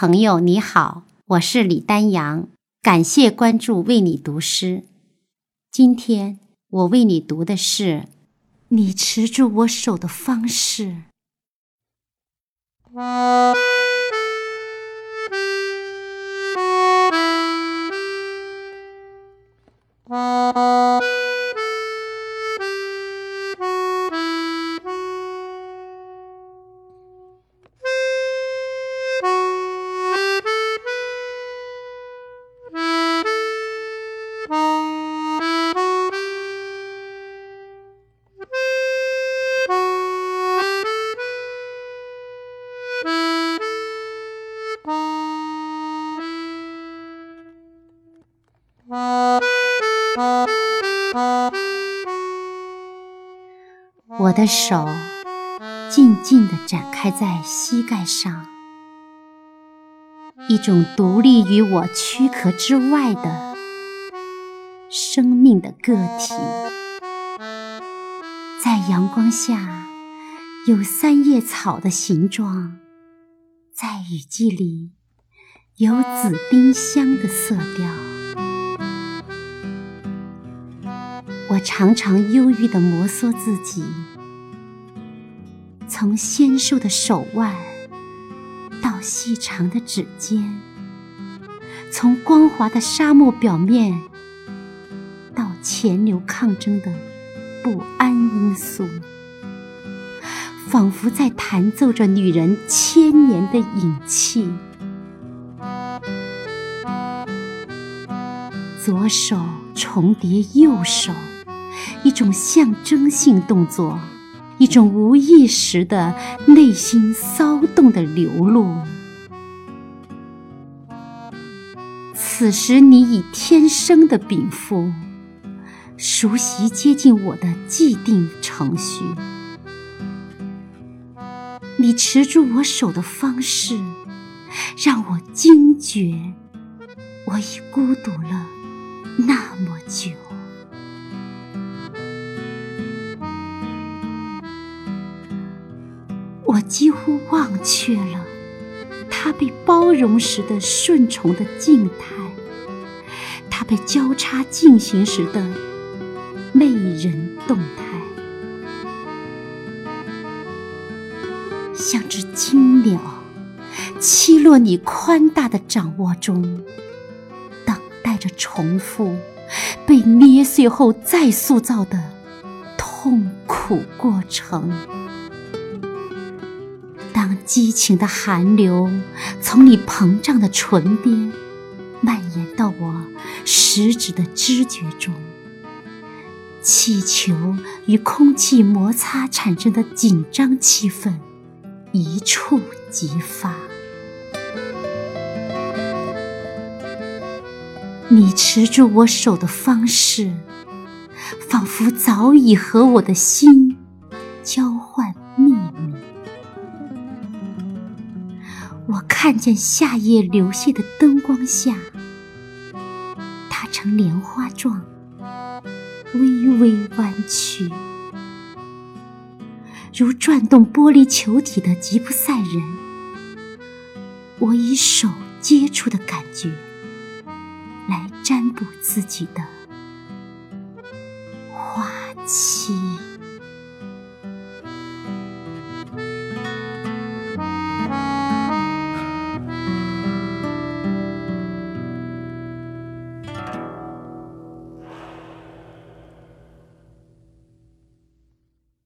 朋友你好，我是李丹阳，感谢关注，为你读诗。今天我为你读的是你持住我手的方式。我的手静静地展开在膝盖上，一种独立于我躯壳之外的生命的个体，在阳光下有三叶草的形状，在雨季里有紫丁香的色调。我常常忧郁地摩挲自己。从纤瘦的手腕到细长的指尖，从光滑的沙漠表面到潜流抗争的不安因素，仿佛在弹奏着女人千年的隐气。左手重叠右手，一种象征性动作。一种无意识的内心骚动的流露。此时，你以天生的禀赋，熟悉接近我的既定程序。你持住我手的方式，让我惊觉，我已孤独了那么久。我几乎忘却了他被包容时的顺从的静态，他被交叉进行时的媚人动态，像只金鸟栖落你宽大的掌握中，等待着重复被捏碎后再塑造的痛苦过程。激情的寒流从你膨胀的唇边蔓延到我食指的知觉中，气球与空气摩擦产生的紧张气氛一触即发。你持住我手的方式，仿佛早已和我的心交换看见夏夜流泻的灯光下，它呈莲花状，微微弯曲，如转动玻璃球体的吉普赛人。我以手接触的感觉，来占卜自己的花期。